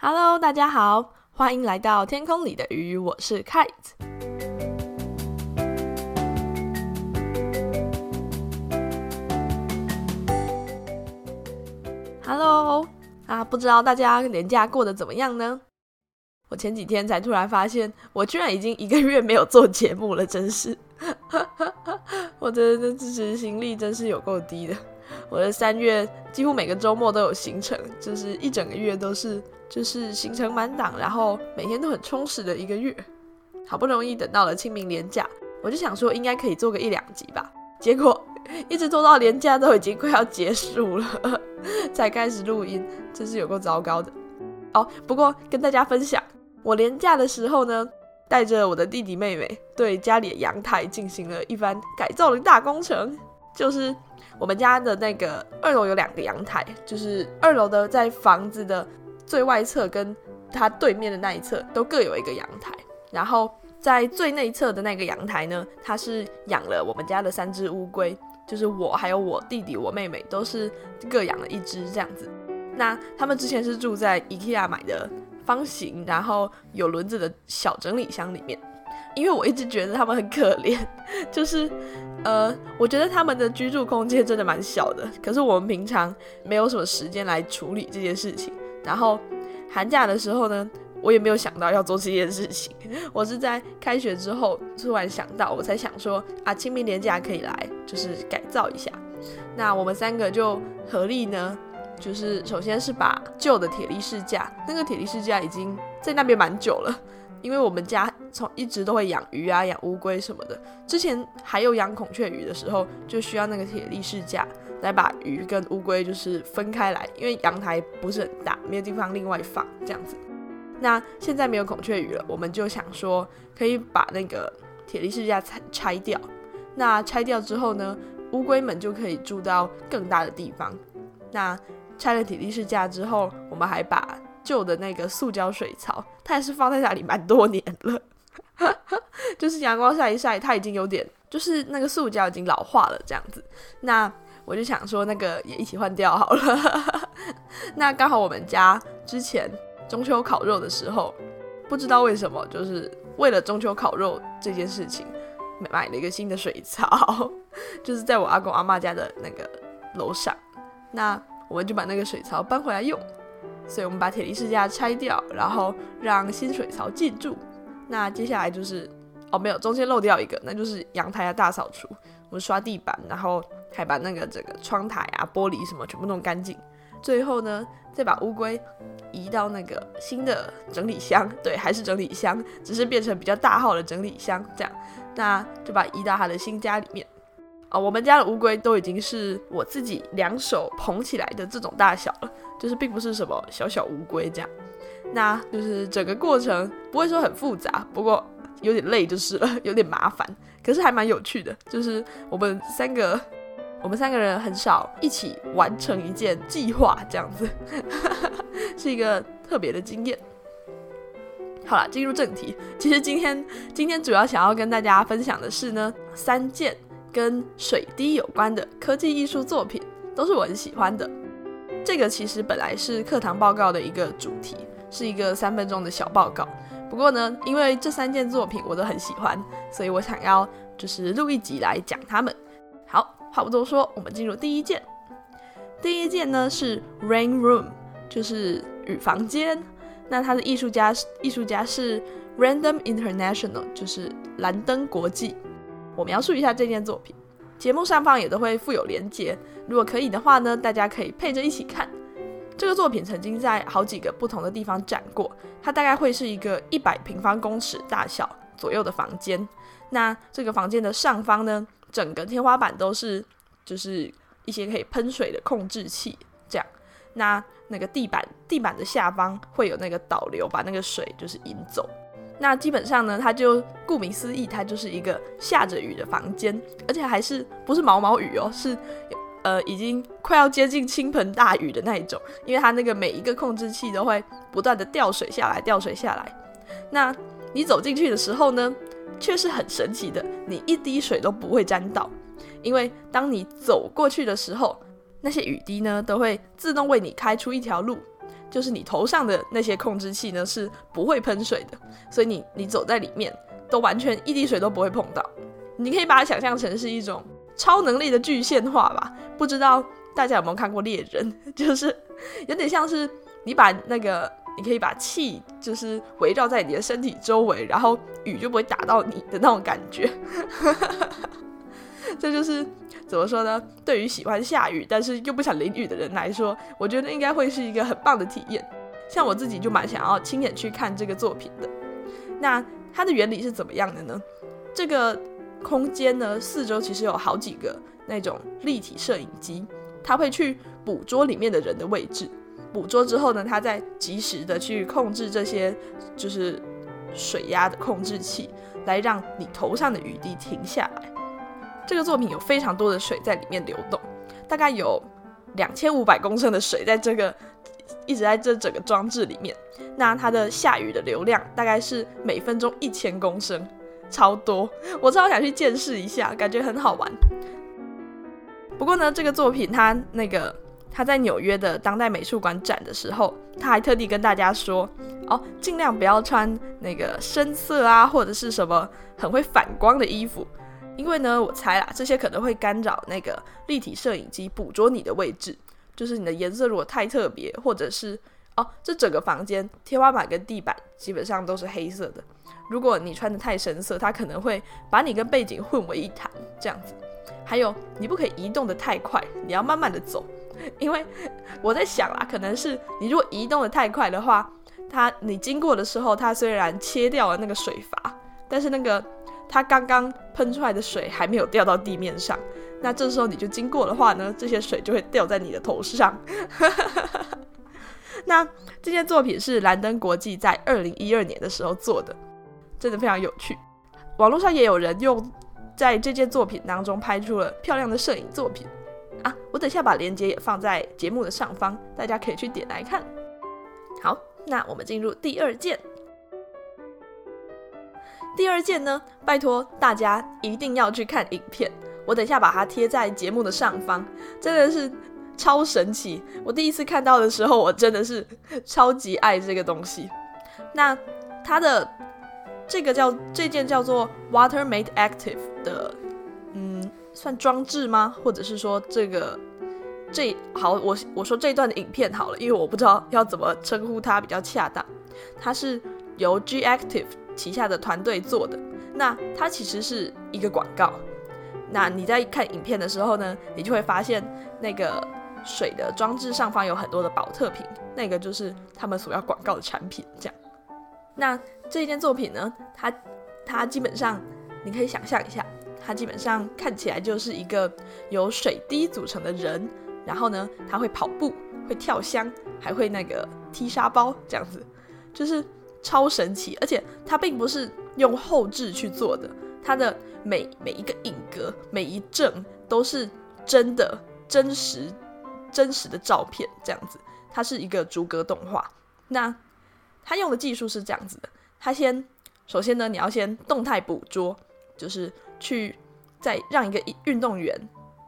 Hello，大家好，欢迎来到天空里的鱼，我是 Kite。Hello，啊，不知道大家年假过得怎么样呢？我前几天才突然发现，我居然已经一个月没有做节目了，真是，我的执行力真是有够低的。我的三月几乎每个周末都有行程，就是一整个月都是就是行程满档，然后每天都很充实的一个月。好不容易等到了清明年假，我就想说应该可以做个一两集吧，结果一直做到年假都已经快要结束了 才开始录音，真是有够糟糕的。哦，不过跟大家分享。我年假的时候呢，带着我的弟弟妹妹，对家里的阳台进行了一番改造的大工程。就是我们家的那个二楼有两个阳台，就是二楼的在房子的最外侧跟它对面的那一侧都各有一个阳台。然后在最内侧的那个阳台呢，它是养了我们家的三只乌龟，就是我还有我弟弟、我妹妹都是各养了一只这样子。那他们之前是住在 IKEA 买的。方形，然后有轮子的小整理箱里面，因为我一直觉得他们很可怜，就是，呃，我觉得他们的居住空间真的蛮小的，可是我们平常没有什么时间来处理这件事情。然后寒假的时候呢，我也没有想到要做这件事情，我是在开学之后突然想到，我才想说啊，清明年假可以来，就是改造一下。那我们三个就合力呢。就是首先是把旧的铁力士架，那个铁力士架已经在那边蛮久了，因为我们家从一直都会养鱼啊、养乌龟什么的。之前还有养孔雀鱼的时候，就需要那个铁力士架来把鱼跟乌龟就是分开来，因为阳台不是很大，没有地方另外放这样子。那现在没有孔雀鱼了，我们就想说可以把那个铁力士架拆拆掉。那拆掉之后呢，乌龟们就可以住到更大的地方。那拆了铁力士架之后，我们还把旧的那个塑胶水槽，它也是放在那里蛮多年了，就是阳光晒一晒，它已经有点，就是那个塑胶已经老化了这样子。那我就想说，那个也一起换掉好了。那刚好我们家之前中秋烤肉的时候，不知道为什么，就是为了中秋烤肉这件事情，买了一个新的水槽，就是在我阿公阿妈家的那个楼上。那我们就把那个水槽搬回来用，所以我们把铁力士架拆掉，然后让新水槽进驻。那接下来就是哦，没有，中间漏掉一个，那就是阳台的大扫除。我们刷地板，然后还把那个整个窗台啊、玻璃什么全部弄干净。最后呢，再把乌龟移到那个新的整理箱，对，还是整理箱，只是变成比较大号的整理箱这样。那就把移到他的新家里面。啊，我们家的乌龟都已经是我自己两手捧起来的这种大小了，就是并不是什么小小乌龟这样。那就是整个过程不会说很复杂，不过有点累就是了，有点麻烦，可是还蛮有趣的。就是我们三个，我们三个人很少一起完成一件计划这样子，是一个特别的经验。好了，进入正题，其实今天今天主要想要跟大家分享的是呢三件。跟水滴有关的科技艺术作品都是我很喜欢的。这个其实本来是课堂报告的一个主题，是一个三分钟的小报告。不过呢，因为这三件作品我都很喜欢，所以我想要就是录一集来讲它们。好，话不多说，我们进入第一件。第一件呢是 Rain Room，就是雨房间。那它的艺术家艺术家是 Random International，就是蓝灯国际。我描述一下这件作品，节目上方也都会附有连结。如果可以的话呢，大家可以配着一起看。这个作品曾经在好几个不同的地方展过，它大概会是一个一百平方公尺大小左右的房间。那这个房间的上方呢，整个天花板都是就是一些可以喷水的控制器，这样。那那个地板地板的下方会有那个导流，把那个水就是引走。那基本上呢，它就顾名思义，它就是一个下着雨的房间，而且还是不是毛毛雨哦，是呃已经快要接近倾盆大雨的那一种，因为它那个每一个控制器都会不断的掉水下来，掉水下来。那你走进去的时候呢，却是很神奇的，你一滴水都不会沾到，因为当你走过去的时候，那些雨滴呢都会自动为你开出一条路。就是你头上的那些控制器呢是不会喷水的，所以你你走在里面都完全一滴水都不会碰到。你可以把它想象成是一种超能力的具现化吧？不知道大家有没有看过猎人？就是有点像是你把那个。你可以把气就是围绕在你的身体周围，然后雨就不会打到你的那种感觉。这就是怎么说呢？对于喜欢下雨但是又不想淋雨的人来说，我觉得应该会是一个很棒的体验。像我自己就蛮想要亲眼去看这个作品的。那它的原理是怎么样的呢？这个空间呢，四周其实有好几个那种立体摄影机，它会去捕捉里面的人的位置。捕捉之后呢，它再及时的去控制这些就是水压的控制器，来让你头上的雨滴停下来。这个作品有非常多的水在里面流动，大概有两千五百公升的水在这个一直在这整个装置里面。那它的下雨的流量大概是每分钟一千公升，超多，我超想去见识一下，感觉很好玩。不过呢，这个作品它那个。他在纽约的当代美术馆展的时候，他还特地跟大家说：“哦，尽量不要穿那个深色啊，或者是什么很会反光的衣服，因为呢，我猜啦，这些可能会干扰那个立体摄影机捕捉你的位置。就是你的颜色如果太特别，或者是哦，这整个房间天花板跟地板基本上都是黑色的，如果你穿的太深色，它可能会把你跟背景混为一谈这样子。还有，你不可以移动的太快，你要慢慢的走。”因为我在想啦，可能是你如果移动的太快的话，它你经过的时候，它虽然切掉了那个水阀，但是那个它刚刚喷出来的水还没有掉到地面上。那这时候你就经过的话呢，这些水就会掉在你的头上。那这件作品是蓝登国际在二零一二年的时候做的，真的非常有趣。网络上也有人用在这件作品当中拍出了漂亮的摄影作品。啊，我等下把链接也放在节目的上方，大家可以去点来看。好，那我们进入第二件。第二件呢，拜托大家一定要去看影片，我等下把它贴在节目的上方，真的是超神奇。我第一次看到的时候，我真的是超级爱这个东西。那它的这个叫这件叫做 Water Made Active 的，算装置吗？或者是说这个这好，我我说这段的影片好了，因为我不知道要怎么称呼它比较恰当。它是由 G Active 旗下的团队做的。那它其实是一个广告。那你在看影片的时候呢，你就会发现那个水的装置上方有很多的保特瓶，那个就是他们所要广告的产品。这样，那这一件作品呢，它它基本上你可以想象一下。它基本上看起来就是一个由水滴组成的人，然后呢，他会跑步，会跳箱，还会那个踢沙包，这样子，就是超神奇。而且它并不是用后置去做的，它的每每一个影格、每一帧都是真的、真实、真实的照片，这样子。它是一个逐格动画。那它用的技术是这样子的：它先，首先呢，你要先动态捕捉，就是。去再让一个运动员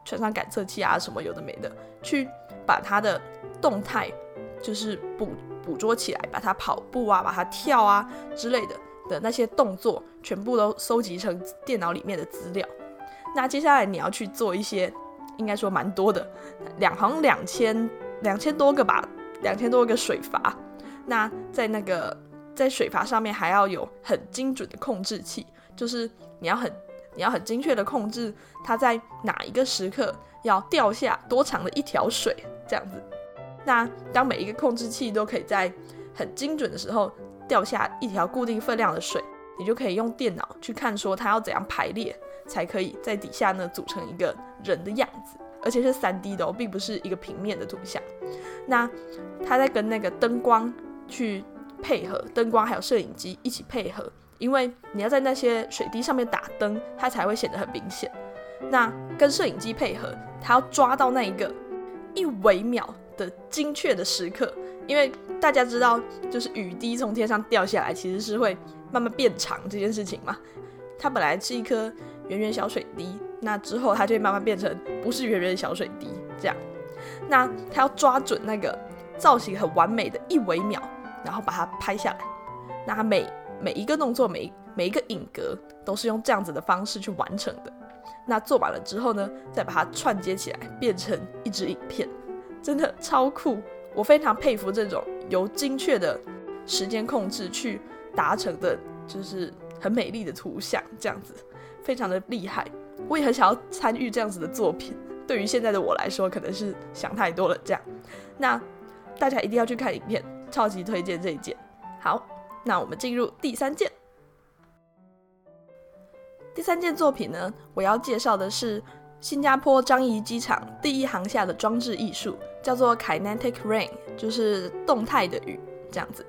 穿上感测器啊，什么有的没的，去把他的动态就是捕捕捉起来，把他跑步啊，把他跳啊之类的的那些动作，全部都收集成电脑里面的资料。那接下来你要去做一些，应该说蛮多的，两行两千两千多个吧，两千多个水阀。那在那个在水阀上面还要有很精准的控制器，就是你要很。你要很精确的控制它在哪一个时刻要掉下多长的一条水，这样子。那当每一个控制器都可以在很精准的时候掉下一条固定分量的水，你就可以用电脑去看说它要怎样排列，才可以在底下呢组成一个人的样子，而且是三 D 的哦，并不是一个平面的图像。那它在跟那个灯光去配合，灯光还有摄影机一起配合。因为你要在那些水滴上面打灯，它才会显得很明显。那跟摄影机配合，它要抓到那一个一微秒的精确的时刻。因为大家知道，就是雨滴从天上掉下来，其实是会慢慢变长这件事情嘛。它本来是一颗圆圆小水滴，那之后它就会慢慢变成不是圆圆小水滴这样。那它要抓准那个造型很完美的一微秒，然后把它拍下来。那每每一个动作，每每一个影格都是用这样子的方式去完成的。那做完了之后呢，再把它串接起来，变成一支影片，真的超酷。我非常佩服这种由精确的时间控制去达成的，就是很美丽的图像，这样子非常的厉害。我也很想要参与这样子的作品。对于现在的我来说，可能是想太多了。这样，那大家一定要去看影片，超级推荐这一件。好，那我们进入第三件。第三件作品呢，我要介绍的是新加坡樟宜机场第一航下的装置艺术，叫做 Kinetic Rain，就是动态的雨这样子。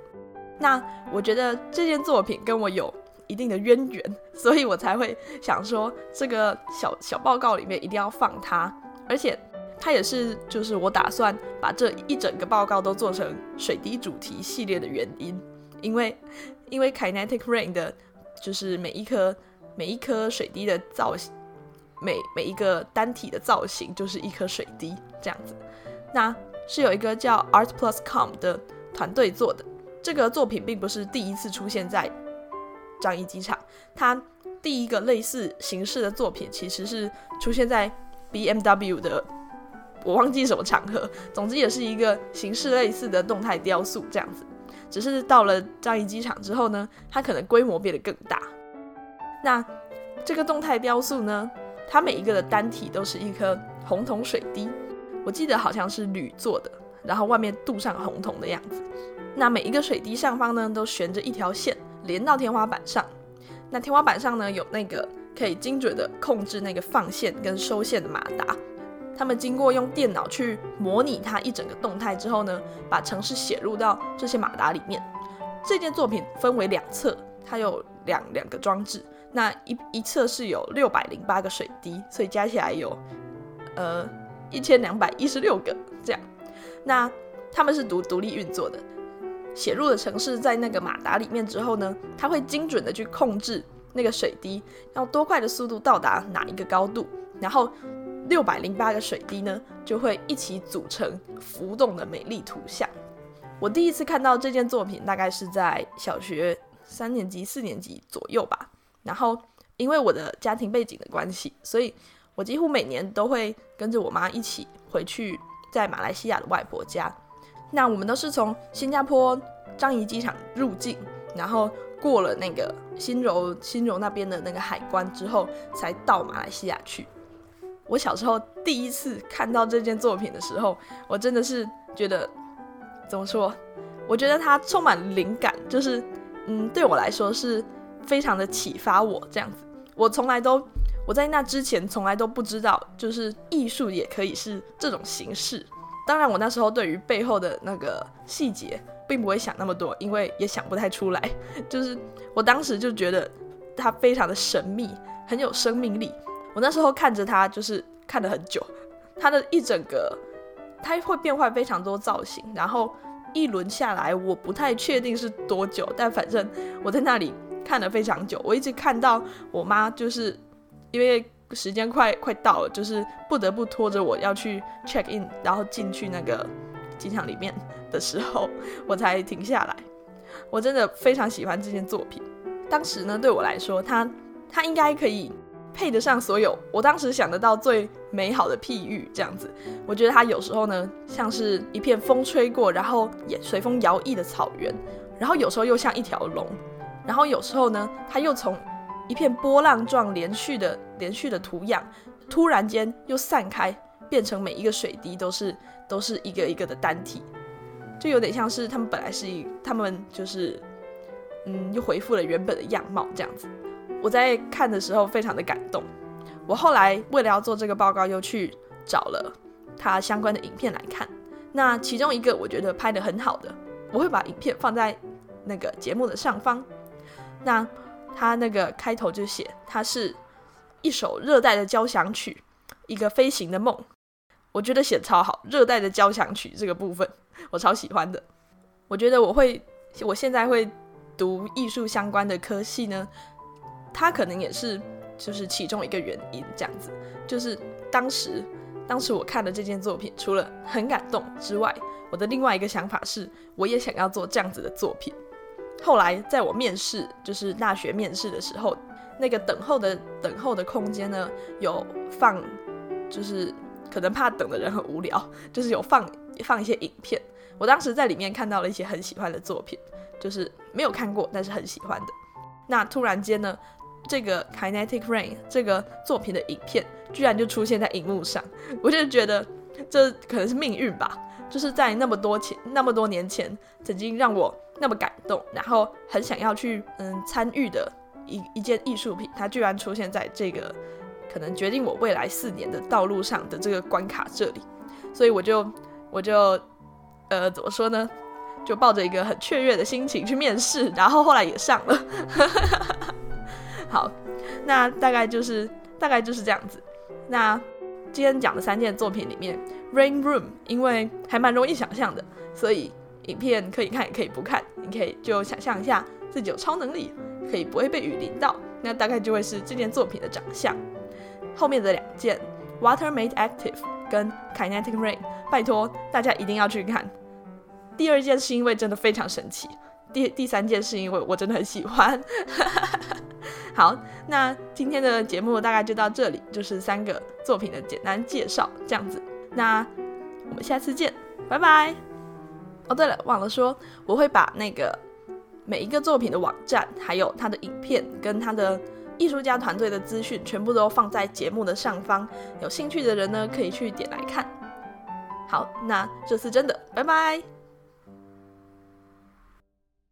那我觉得这件作品跟我有一定的渊源，所以我才会想说这个小小报告里面一定要放它，而且它也是就是我打算把这一整个报告都做成水滴主题系列的原因，因为因为 Kinetic Rain 的就是每一颗。每一颗水滴的造型，每每一个单体的造型就是一颗水滴这样子。那是有一个叫 Art Plus Com 的团队做的。这个作品并不是第一次出现在樟宜机场，它第一个类似形式的作品其实是出现在 BMW 的，我忘记什么场合。总之也是一个形式类似的动态雕塑这样子。只是到了樟宜机场之后呢，它可能规模变得更大。那这个动态雕塑呢？它每一个的单体都是一颗红铜水滴，我记得好像是铝做的，然后外面镀上红铜的样子。那每一个水滴上方呢，都悬着一条线，连到天花板上。那天花板上呢，有那个可以精准的控制那个放线跟收线的马达。他们经过用电脑去模拟它一整个动态之后呢，把城市写入到这些马达里面。这件作品分为两侧，它有两两个装置。那一一侧是有六百零八个水滴，所以加起来有呃一千两百一十六个这样。那他们是独独立运作的，写入的城市在那个马达里面之后呢，它会精准的去控制那个水滴要多快的速度到达哪一个高度，然后六百零八个水滴呢就会一起组成浮动的美丽图像。我第一次看到这件作品大概是在小学三年级、四年级左右吧。然后，因为我的家庭背景的关系，所以我几乎每年都会跟着我妈一起回去在马来西亚的外婆家。那我们都是从新加坡樟宜机场入境，然后过了那个新柔新柔那边的那个海关之后，才到马来西亚去。我小时候第一次看到这件作品的时候，我真的是觉得怎么说？我觉得它充满灵感，就是嗯，对我来说是。非常的启发我这样子，我从来都我在那之前从来都不知道，就是艺术也可以是这种形式。当然，我那时候对于背后的那个细节并不会想那么多，因为也想不太出来。就是我当时就觉得它非常的神秘，很有生命力。我那时候看着他，就是看了很久。他的一整个，他会变换非常多造型，然后一轮下来，我不太确定是多久，但反正我在那里。看了非常久，我一直看到我妈，就是因为时间快快到了，就是不得不拖着我要去 check in，然后进去那个机场里面 的时候，我才停下来。我真的非常喜欢这件作品。当时呢，对我来说，它它应该可以配得上所有我当时想得到最美好的譬喻。这样子，我觉得它有时候呢，像是一片风吹过，然后也随风摇曳的草原，然后有时候又像一条龙。然后有时候呢，它又从一片波浪状连续的连续的图样，突然间又散开，变成每一个水滴都是都是一个一个的单体，就有点像是他们本来是一，他们就是嗯，又恢复了原本的样貌这样子。我在看的时候非常的感动。我后来为了要做这个报告，又去找了它相关的影片来看。那其中一个我觉得拍的很好的，我会把影片放在那个节目的上方。那他那个开头就写，它是一首热带的交响曲，一个飞行的梦。我觉得写超好，热带的交响曲这个部分我超喜欢的。我觉得我会，我现在会读艺术相关的科系呢，他可能也是就是其中一个原因。这样子，就是当时当时我看了这件作品，除了很感动之外，我的另外一个想法是，我也想要做这样子的作品。后来在我面试，就是大学面试的时候，那个等候的等候的空间呢，有放，就是可能怕等的人很无聊，就是有放放一些影片。我当时在里面看到了一些很喜欢的作品，就是没有看过，但是很喜欢的。那突然间呢，这个 Kinetic Rain 这个作品的影片居然就出现在荧幕上，我就觉得这可能是命运吧。就是在那么多前那么多年前，曾经让我那么感动，然后很想要去嗯参与的一一件艺术品，它居然出现在这个可能决定我未来四年的道路上的这个关卡这里，所以我就我就呃怎么说呢，就抱着一个很雀跃的心情去面试，然后后来也上了。好，那大概就是大概就是这样子。那今天讲的三件作品里面。Rain Room，因为还蛮容易想象的，所以影片可以看也可以不看，你可以就想象一下自己有超能力，可以不会被雨淋到，那大概就会是这件作品的长相。后面的两件 Water Made Active 跟 Kinetic Rain，拜托大家一定要去看。第二件是因为真的非常神奇，第第三件是因为我真的很喜欢。好，那今天的节目大概就到这里，就是三个作品的简单介绍，这样子。那我们下次见，拜拜。哦，对了，忘了说，我会把那个每一个作品的网站，还有它的影片跟它的艺术家团队的资讯，全部都放在节目的上方。有兴趣的人呢，可以去点来看。好，那这次真的，拜拜。